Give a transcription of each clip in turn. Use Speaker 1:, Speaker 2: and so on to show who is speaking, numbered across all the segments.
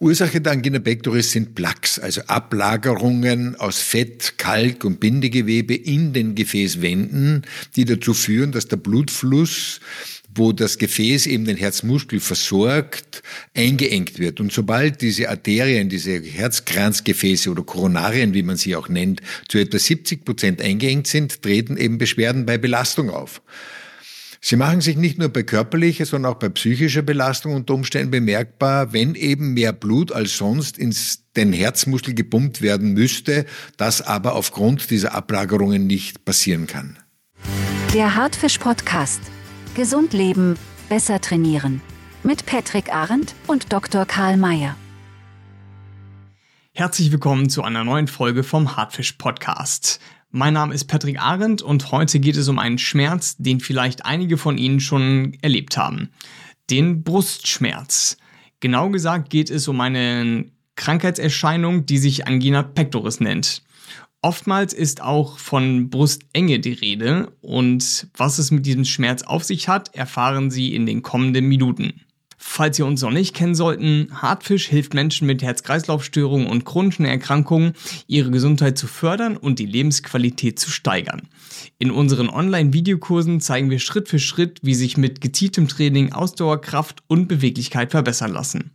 Speaker 1: Ursache der Angina pectoris sind Plaques, also Ablagerungen aus Fett, Kalk und Bindegewebe in den Gefäßwänden, die dazu führen, dass der Blutfluss wo das Gefäß eben den Herzmuskel versorgt, eingeengt wird. Und sobald diese Arterien, diese Herzkranzgefäße oder Koronarien, wie man sie auch nennt, zu etwa 70 Prozent eingeengt sind, treten eben Beschwerden bei Belastung auf. Sie machen sich nicht nur bei körperlicher, sondern auch bei psychischer Belastung unter Umständen bemerkbar, wenn eben mehr Blut als sonst ins den Herzmuskel gepumpt werden müsste, das aber aufgrund dieser Ablagerungen nicht passieren kann.
Speaker 2: Der Hartfisch Podcast. Gesund leben, besser trainieren. Mit Patrick Arendt und Dr. Karl Mayer.
Speaker 3: Herzlich willkommen zu einer neuen Folge vom Hartfisch Podcast. Mein Name ist Patrick Arendt und heute geht es um einen Schmerz, den vielleicht einige von Ihnen schon erlebt haben. Den Brustschmerz. Genau gesagt geht es um eine Krankheitserscheinung, die sich Angina pectoris nennt. Oftmals ist auch von Brustenge die Rede und was es mit diesem Schmerz auf sich hat, erfahren Sie in den kommenden Minuten. Falls Sie uns noch nicht kennen sollten, Hartfisch hilft Menschen mit Herz-Kreislauf-Störungen und chronischen Erkrankungen, ihre Gesundheit zu fördern und die Lebensqualität zu steigern. In unseren Online-Videokursen zeigen wir Schritt für Schritt, wie sich mit gezieltem Training Ausdauerkraft und Beweglichkeit verbessern lassen.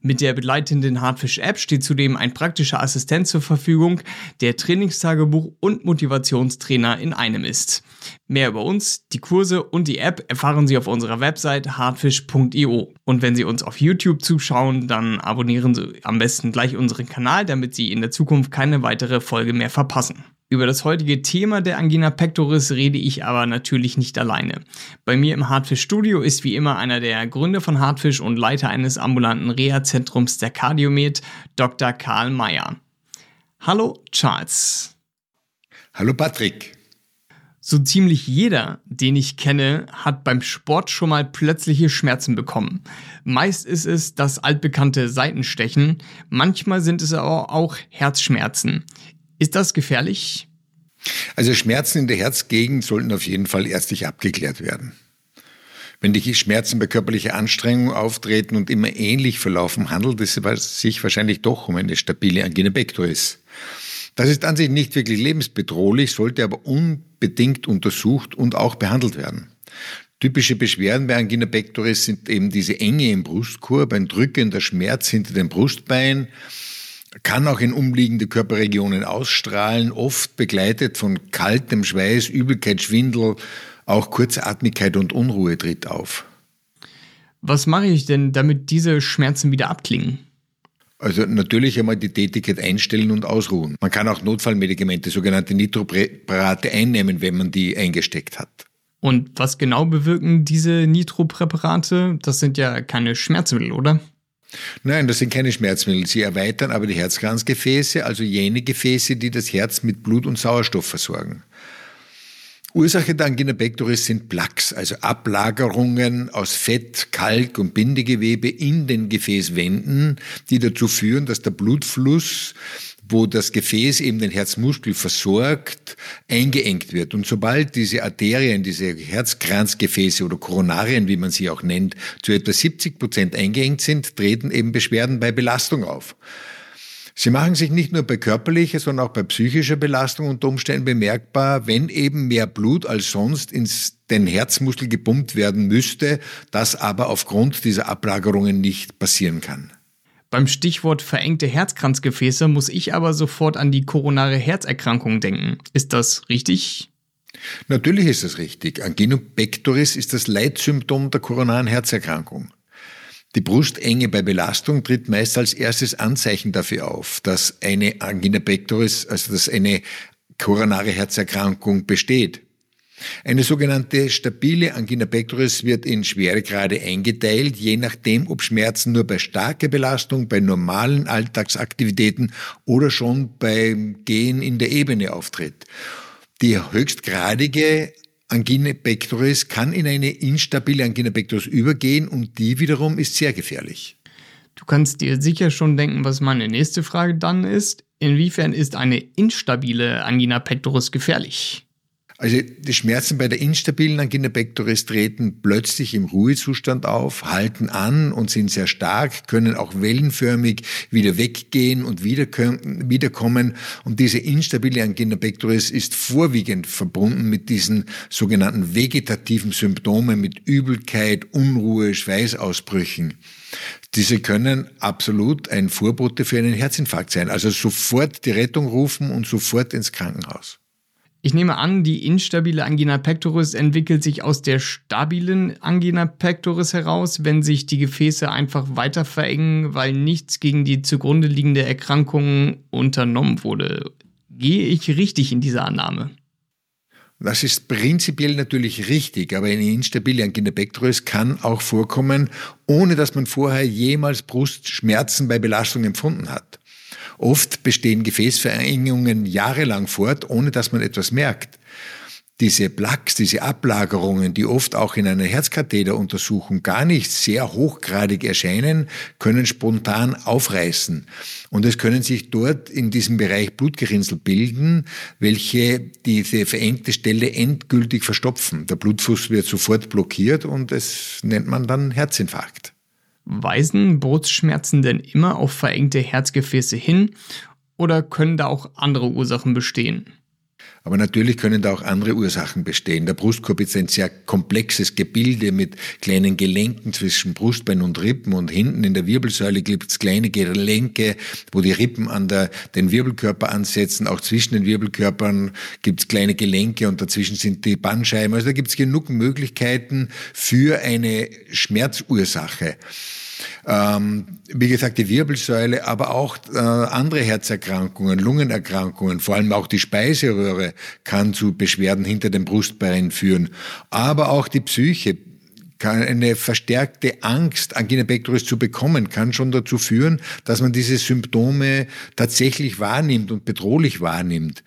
Speaker 3: Mit der begleitenden Hartfisch-App steht zudem ein praktischer Assistent zur Verfügung, der Trainingstagebuch und Motivationstrainer in einem ist. Mehr über uns, die Kurse und die App erfahren Sie auf unserer Website hardfish.io. Und wenn Sie uns auf YouTube zuschauen, dann abonnieren Sie am besten gleich unseren Kanal, damit Sie in der Zukunft keine weitere Folge mehr verpassen. Über das heutige Thema der Angina pectoris rede ich aber natürlich nicht alleine. Bei mir im Hartfisch Studio ist wie immer einer der Gründer von Hartfisch und Leiter eines ambulanten Reha-Zentrums der Cardiomed, Dr. Karl Mayer. Hallo Charles.
Speaker 1: Hallo Patrick.
Speaker 3: So ziemlich jeder, den ich kenne, hat beim Sport schon mal plötzliche Schmerzen bekommen. Meist ist es das altbekannte Seitenstechen, manchmal sind es aber auch Herzschmerzen. Ist das gefährlich?
Speaker 1: Also Schmerzen in der Herzgegend sollten auf jeden Fall ärztlich abgeklärt werden. Wenn die Schmerzen bei körperlicher Anstrengung auftreten und immer ähnlich verlaufen, handelt es sich wahrscheinlich doch um eine stabile Angina pectoris. Das ist an sich nicht wirklich lebensbedrohlich, sollte aber unbedingt untersucht und auch behandelt werden. Typische Beschwerden bei Angina pectoris sind eben diese Enge im Brustkorb, ein drückender Schmerz hinter dem Brustbein, kann auch in umliegende Körperregionen ausstrahlen, oft begleitet von kaltem Schweiß, Übelkeit, Schwindel, auch Kurzatmigkeit und Unruhe tritt auf.
Speaker 3: Was mache ich denn, damit diese Schmerzen wieder abklingen?
Speaker 1: Also natürlich einmal die Tätigkeit einstellen und ausruhen. Man kann auch Notfallmedikamente, sogenannte Nitropräparate einnehmen, wenn man die eingesteckt hat.
Speaker 3: Und was genau bewirken diese Nitropräparate? Das sind ja keine Schmerzmittel, oder?
Speaker 1: Nein, das sind keine Schmerzmittel. Sie erweitern aber die Herzkranzgefäße, also jene Gefäße, die das Herz mit Blut und Sauerstoff versorgen. Ursache der Angina pectoris sind Plaques, also Ablagerungen aus Fett, Kalk und Bindegewebe in den Gefäßwänden, die dazu führen, dass der Blutfluss wo das Gefäß eben den Herzmuskel versorgt, eingeengt wird. Und sobald diese Arterien, diese Herzkranzgefäße oder Koronarien, wie man sie auch nennt, zu etwa 70 Prozent eingeengt sind, treten eben Beschwerden bei Belastung auf. Sie machen sich nicht nur bei körperlicher, sondern auch bei psychischer Belastung unter Umständen bemerkbar, wenn eben mehr Blut als sonst ins den Herzmuskel gepumpt werden müsste, das aber aufgrund dieser Ablagerungen nicht passieren kann.
Speaker 3: Beim Stichwort verengte Herzkranzgefäße muss ich aber sofort an die koronare Herzerkrankung denken. Ist das richtig?
Speaker 1: Natürlich ist das richtig. Angina pectoris ist das Leitsymptom der koronaren Herzerkrankung. Die Brustenge bei Belastung tritt meist als erstes Anzeichen dafür auf, dass eine Angina pectoris, also dass eine koronare Herzerkrankung besteht. Eine sogenannte stabile Angina pectoris wird in Schweregrade eingeteilt, je nachdem, ob Schmerzen nur bei starker Belastung, bei normalen Alltagsaktivitäten oder schon beim Gehen in der Ebene auftritt. Die höchstgradige Angina pectoris kann in eine instabile Angina pectoris übergehen und die wiederum ist sehr gefährlich.
Speaker 3: Du kannst dir sicher schon denken, was meine nächste Frage dann ist. Inwiefern ist eine instabile Angina pectoris gefährlich?
Speaker 1: Also die Schmerzen bei der instabilen Angina pectoris treten plötzlich im Ruhezustand auf, halten an und sind sehr stark, können auch wellenförmig wieder weggehen und wiederkommen. Und diese instabile Angina pectoris ist vorwiegend verbunden mit diesen sogenannten vegetativen Symptomen, mit Übelkeit, Unruhe, Schweißausbrüchen. Diese können absolut ein Vorbote für einen Herzinfarkt sein. Also sofort die Rettung rufen und sofort ins Krankenhaus.
Speaker 3: Ich nehme an, die instabile Angina pectoris entwickelt sich aus der stabilen Angina pectoris heraus, wenn sich die Gefäße einfach weiter verengen, weil nichts gegen die zugrunde liegende Erkrankung unternommen wurde. Gehe ich richtig in dieser Annahme?
Speaker 1: Das ist prinzipiell natürlich richtig, aber eine instabile Angina pectoris kann auch vorkommen, ohne dass man vorher jemals Brustschmerzen bei Belastung empfunden hat. Oft bestehen Gefäßverengungen jahrelang fort, ohne dass man etwas merkt. Diese Plaques, diese Ablagerungen, die oft auch in einer Herzkatheteruntersuchung gar nicht sehr hochgradig erscheinen, können spontan aufreißen. Und es können sich dort in diesem Bereich Blutgerinnsel bilden, welche diese verengte Stelle endgültig verstopfen. Der Blutfluss wird sofort blockiert und es nennt man dann Herzinfarkt.
Speaker 3: Weisen Brustschmerzen denn immer auf verengte Herzgefäße hin oder können da auch andere Ursachen bestehen?
Speaker 1: Aber natürlich können da auch andere Ursachen bestehen. Der Brustkorb ist ein sehr komplexes Gebilde mit kleinen Gelenken zwischen Brustbein und Rippen und hinten in der Wirbelsäule gibt es kleine Gelenke, wo die Rippen an der, den Wirbelkörper ansetzen. Auch zwischen den Wirbelkörpern gibt es kleine Gelenke und dazwischen sind die Bandscheiben. Also da gibt es genug Möglichkeiten für eine Schmerzursache. Ähm, wie gesagt, die Wirbelsäule, aber auch äh, andere Herzerkrankungen, Lungenerkrankungen, vor allem auch die Speiseröhre kann zu Beschwerden hinter dem Brustbein führen. Aber auch die Psyche, kann eine verstärkte Angst, Angina pectoris zu bekommen, kann schon dazu führen, dass man diese Symptome tatsächlich wahrnimmt und bedrohlich wahrnimmt,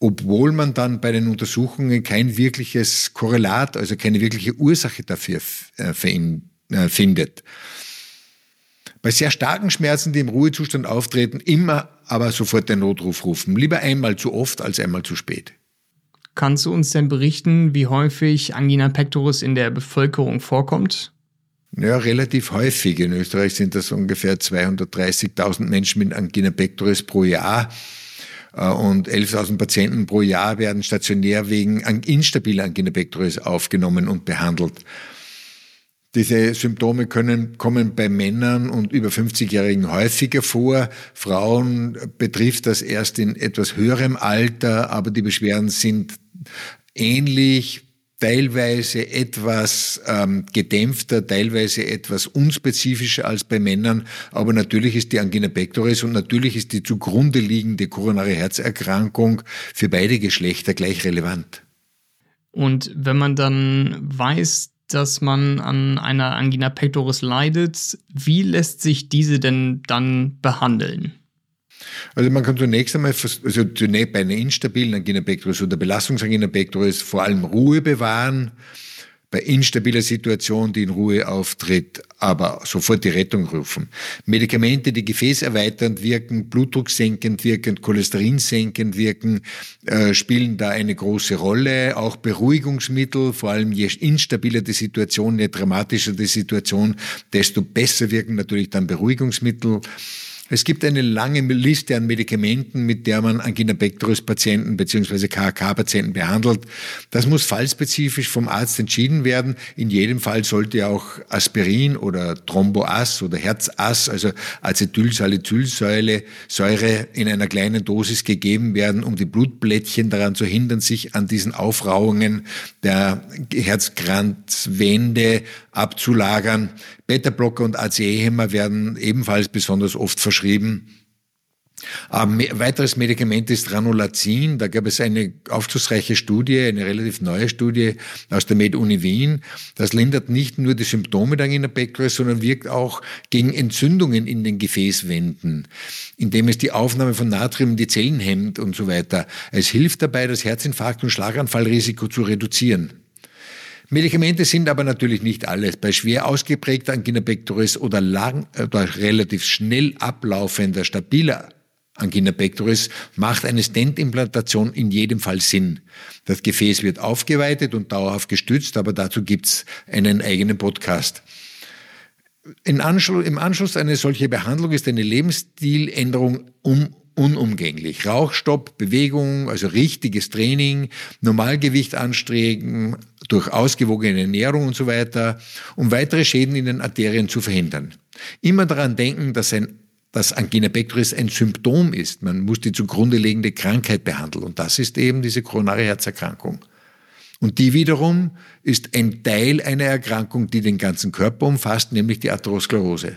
Speaker 1: obwohl man dann bei den Untersuchungen kein wirkliches Korrelat, also keine wirkliche Ursache dafür äh, äh, findet. Bei sehr starken Schmerzen, die im Ruhezustand auftreten, immer aber sofort den Notruf rufen. Lieber einmal zu oft als einmal zu spät.
Speaker 3: Kannst du uns denn berichten, wie häufig Angina pectoris in der Bevölkerung vorkommt?
Speaker 1: Ja, relativ häufig. In Österreich sind das ungefähr 230.000 Menschen mit Angina pectoris pro Jahr. Äh, und 11.000 Patienten pro Jahr werden stationär wegen instabiler Angina pectoris aufgenommen und behandelt. Diese Symptome können, kommen bei Männern und über 50-Jährigen häufiger vor. Frauen betrifft das erst in etwas höherem Alter, aber die Beschwerden sind ähnlich, teilweise etwas ähm, gedämpfter, teilweise etwas unspezifischer als bei Männern. Aber natürlich ist die Angina pectoris und natürlich ist die zugrunde liegende koronare Herzerkrankung für beide Geschlechter gleich relevant.
Speaker 3: Und wenn man dann weiß, dass man an einer Angina pectoris leidet. Wie lässt sich diese denn dann behandeln?
Speaker 1: Also man kann zunächst einmal, also bei einer instabilen Angina pectoris oder Belastungsangina pectoris vor allem Ruhe bewahren, bei instabiler Situation, die in Ruhe auftritt, aber sofort die Rettung rufen. Medikamente, die gefäßerweiternd wirken, blutdrucksenkend wirken, cholesterinsenkend wirken, äh, spielen da eine große Rolle. Auch Beruhigungsmittel, vor allem je instabiler die Situation, je dramatischer die Situation, desto besser wirken natürlich dann Beruhigungsmittel. Es gibt eine lange Liste an Medikamenten, mit der man Angina pectoris Patienten bzw. KHK Patienten behandelt. Das muss fallspezifisch vom Arzt entschieden werden. In jedem Fall sollte auch Aspirin oder Thromboas oder Herzas, also Acetylsalicylsäure, Säure in einer kleinen Dosis gegeben werden, um die Blutblättchen daran zu hindern, sich an diesen Aufrauungen der Herzkranzwände abzulagern. Beta-Blocker und ACE-Hämmer werden ebenfalls besonders oft verschrieben. Ein weiteres Medikament ist Ranolazin. Da gab es eine aufschlussreiche Studie, eine relativ neue Studie aus der Med-Uni Wien. Das lindert nicht nur die Symptome der Angina pectoris, sondern wirkt auch gegen Entzündungen in den Gefäßwänden, indem es die Aufnahme von Natrium in die Zellen hemmt und so weiter. Es hilft dabei, das Herzinfarkt- und Schlaganfallrisiko zu reduzieren. Medikamente sind aber natürlich nicht alles. Bei schwer ausgeprägter Angina pectoris oder lang oder relativ schnell ablaufender, stabiler Angina pectoris macht eine Stent-Implantation in jedem Fall Sinn. Das Gefäß wird aufgeweitet und dauerhaft gestützt, aber dazu gibt's einen eigenen Podcast. Anschluss, Im Anschluss an eine solche Behandlung ist eine Lebensstiländerung um, unumgänglich. Rauchstopp, Bewegung, also richtiges Training, Normalgewicht anstreben, durch ausgewogene Ernährung und so weiter, um weitere Schäden in den Arterien zu verhindern. Immer daran denken, dass ein dass Angina pectoris ein Symptom ist. Man muss die zugrunde liegende Krankheit behandeln. Und das ist eben diese koronare Herzerkrankung. Und die wiederum ist ein Teil einer Erkrankung, die den ganzen Körper umfasst, nämlich die Atherosklerose.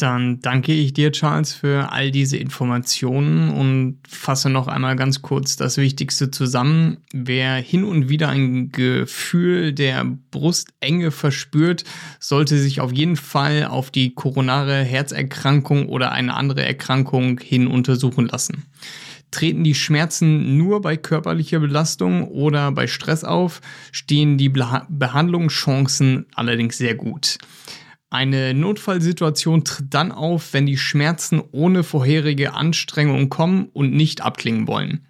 Speaker 3: Dann danke ich dir, Charles, für all diese Informationen und fasse noch einmal ganz kurz das Wichtigste zusammen. Wer hin und wieder ein Gefühl der Brustenge verspürt, sollte sich auf jeden Fall auf die koronare Herzerkrankung oder eine andere Erkrankung hin untersuchen lassen. Treten die Schmerzen nur bei körperlicher Belastung oder bei Stress auf, stehen die Behandlungschancen allerdings sehr gut. Eine Notfallsituation tritt dann auf, wenn die Schmerzen ohne vorherige Anstrengung kommen und nicht abklingen wollen.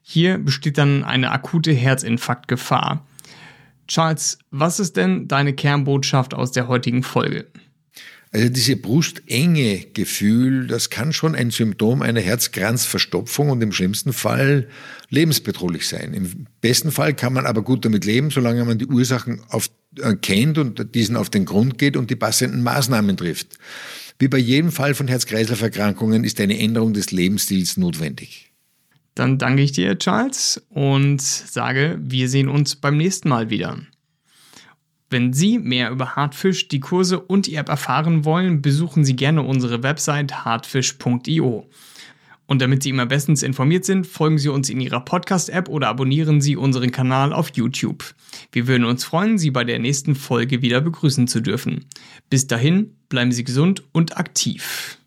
Speaker 3: Hier besteht dann eine akute Herzinfarktgefahr. Charles, was ist denn deine Kernbotschaft aus der heutigen Folge?
Speaker 1: Also diese brustenge Gefühl, das kann schon ein Symptom einer Herzkranzverstopfung und im schlimmsten Fall lebensbedrohlich sein. Im besten Fall kann man aber gut damit leben, solange man die Ursachen auf, äh, kennt und diesen auf den Grund geht und die passenden Maßnahmen trifft. Wie bei jedem Fall von Herz-Kreislauf-Erkrankungen ist eine Änderung des Lebensstils notwendig.
Speaker 3: Dann danke ich dir, Charles, und sage, wir sehen uns beim nächsten Mal wieder. Wenn Sie mehr über Hartfisch, die Kurse und die App erfahren wollen, besuchen Sie gerne unsere Website hartfisch.io. Und damit Sie immer bestens informiert sind, folgen Sie uns in Ihrer Podcast-App oder abonnieren Sie unseren Kanal auf YouTube. Wir würden uns freuen, Sie bei der nächsten Folge wieder begrüßen zu dürfen. Bis dahin, bleiben Sie gesund und aktiv.